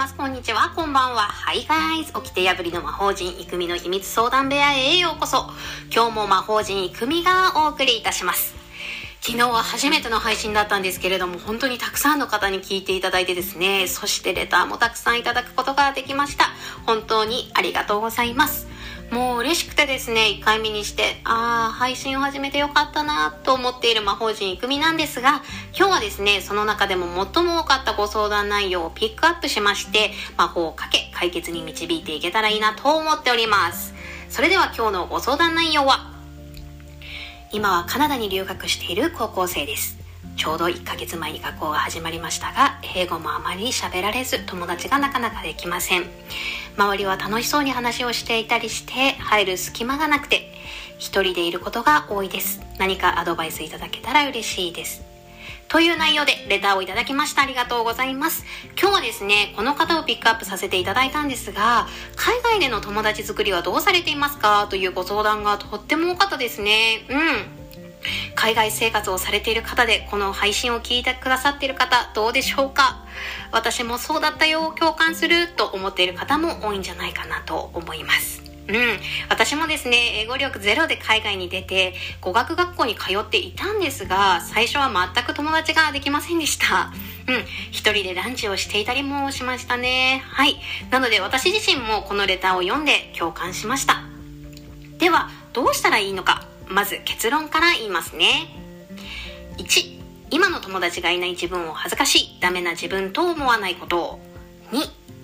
ます。こんにちは。こんばんは。Hi guys! 起きて破りの魔法人、イクミの秘密相談部屋へようこそ。今日も魔法人イクミがお送りいたします。昨日は初めての配信だったんですけれども、本当にたくさんの方に聞いていただいてですね、そしてレターもたくさんいただくことができました。本当にありがとうございます。もう嬉しくてですね、1回目にして、ああ、配信を始めてよかったなと思っている魔法陣いくみなんですが、今日はですね、その中でも最も多かったご相談内容をピックアップしまして、魔法をかけ解決に導いていけたらいいなと思っております。それでは今日のご相談内容は、今はカナダに留学している高校生です。ちょうど1ヶ月前に学校が始まりましたが、英語もあまり喋られず、友達がなかなかできません。周りは楽しそうに話をしていたりして、入る隙間がなくて、一人でいることが多いです。何かアドバイスいただけたら嬉しいです。という内容でレターをいただきました。ありがとうございます。今日はですね、この方をピックアップさせていただいたんですが、海外での友達作りはどうされていますか？というご相談がとっても多かったですね。うん。海外生活をされている方で、この配信を聞いてくださっている方、どうでしょうか?私もそうだったよ、共感すると思っている方も多いんじゃないかなと思います。うん。私もですね、英語力ゼロで海外に出て、語学学校に通っていたんですが、最初は全く友達ができませんでした。うん。一人でランチをしていたりもしましたね。はい。なので私自身もこのレターを読んで共感しました。では、どうしたらいいのかまず結論から言いますね。1、今の友達がいない自分を恥ずかしい、ダメな自分と思わないことを。2、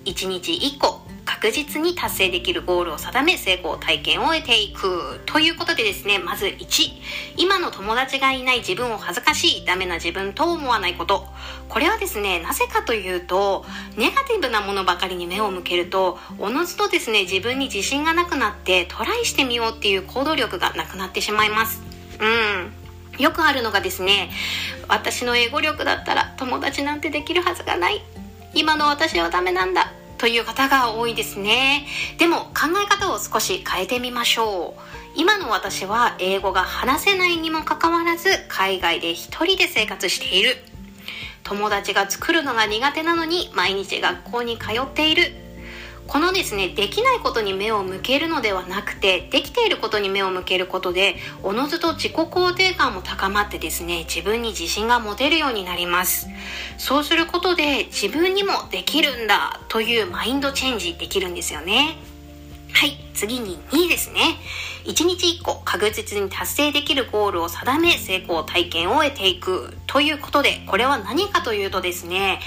1日1個確実に達成できるゴールを定め成功体験を得ていく。ということでですね、まず1、今の友達がいない自分を恥ずかしい、ダメな自分と思わないこと。これはですね、なぜかというと、ネガティブなものばかりに目を向けると、おのずとですね、自分に自信がなくなってトライしてみようっていう行動力がなくなってしまいます。うん。よくあるのがですね、私の英語力だったら友達なんてできるはずがない。今の私はダメなんだ。という方が多いですね。でも考え方を少し変えてみましょう。今の私は英語が話せないにもかかわらず海外で一人で生活している。友達が作るのが苦手なのに毎日学校に通っている。このですね、できないことに目を向けるのではなくて、できていることに目を向けることで、おのずと自己肯定感も高まってですね、自分に自信が持てるようになります。そうすることで、自分にもできるんだというマインドチェンジできるんですよね。はい、次に2位ですね。1日1個確実に達成できるゴールを定め成功体験を得ていくということで、これは何かというとですね、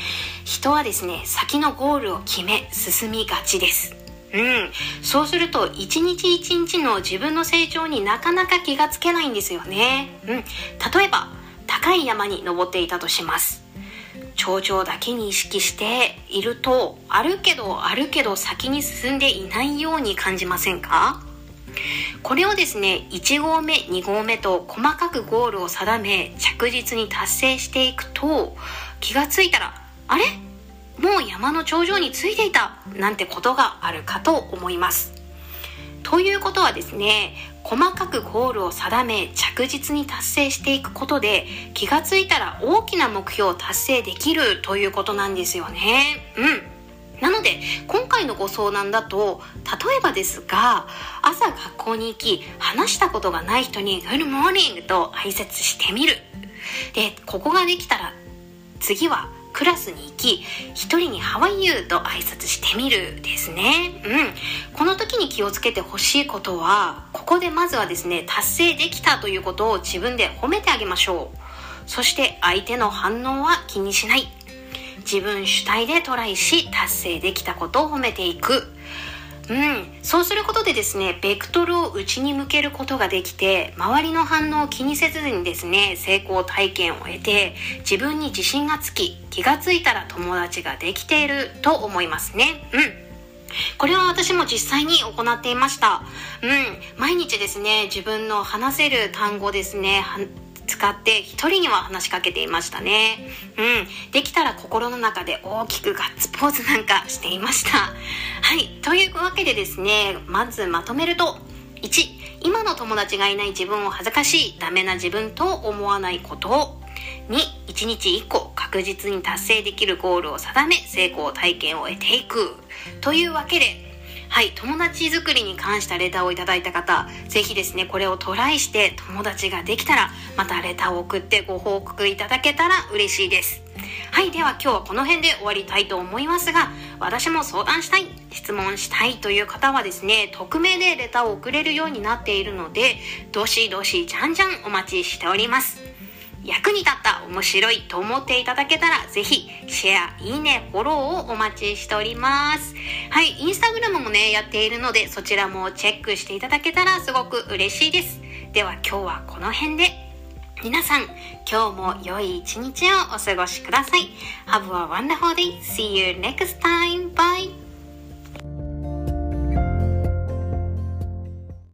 人はですね、先のゴールを決め進みがちです。うん。そうすると、一日一日の自分の成長になかなか気がつけないんですよね。うん。例えば、高い山に登っていたとします。頂上だけに意識していると、あるけどあるけど先に進んでいないように感じませんか？これをですね、1合目、2合目と細かくゴールを定め、着実に達成していくと、気がついたら、あれ？もう山の頂上についていたなんてことがあるかと思います。ということはですね、細かくゴールを定め着実に達成していくことで気がついたら大きな目標を達成できるということなんですよね。うん。なので今回のご相談だと例えばですが朝学校に行き話したことがない人に「Good morning」と挨拶してみるでここができたら次はクラスに行き、一人に How are you? と挨拶してみるですね。うん。この時に気をつけてほしいことは、こでまずはですね、達成できたということを自分で褒めてあげましょう。そして相手の反応は気にしない。自分主体でトライし、達成できたことを褒めていく。うん、そうすることでですね、ベクトルを内に向けることができて、周りの反応を気にせずにですね、成功体験を得て、自分に自信がつき、気がついたら友達ができていると思いますね。うん。これは私も実際に行っていました。うん。毎日ですね、自分の話せる単語ですね、使って一人には話しかけていましたね。うん。できたら心の中で大きくガッツポーズなんかしていました。はい。というわけでですね、まずまとめると、1、今の友達がいない自分を恥ずかしい、ダメな自分と思わないこと。2、1日1個確実に達成できるゴールを定め、成功体験を得ていく。というわけで、はい、友達作りに関したレターをいただいた方、ぜひですね、これをトライして友達ができたら、またレターを送ってご報告いただけたら嬉しいです。はい、では今日はこの辺で終わりたいと思いますが、私も相談したい、質問したいという方はですね、匿名でレターを送れるようになっているので、どしどしじゃんじゃんお待ちしております。役に立った面白いと思っていただけたらぜひシェア、いいね、フォローをお待ちしております。はい、インスタグラムもね、やっているのでそちらもチェックしていただけたらすごく嬉しいです。では今日はこの辺で皆さん、今日も良い一日をお過ごしください。Have a wonderful day. See you next time. Bye.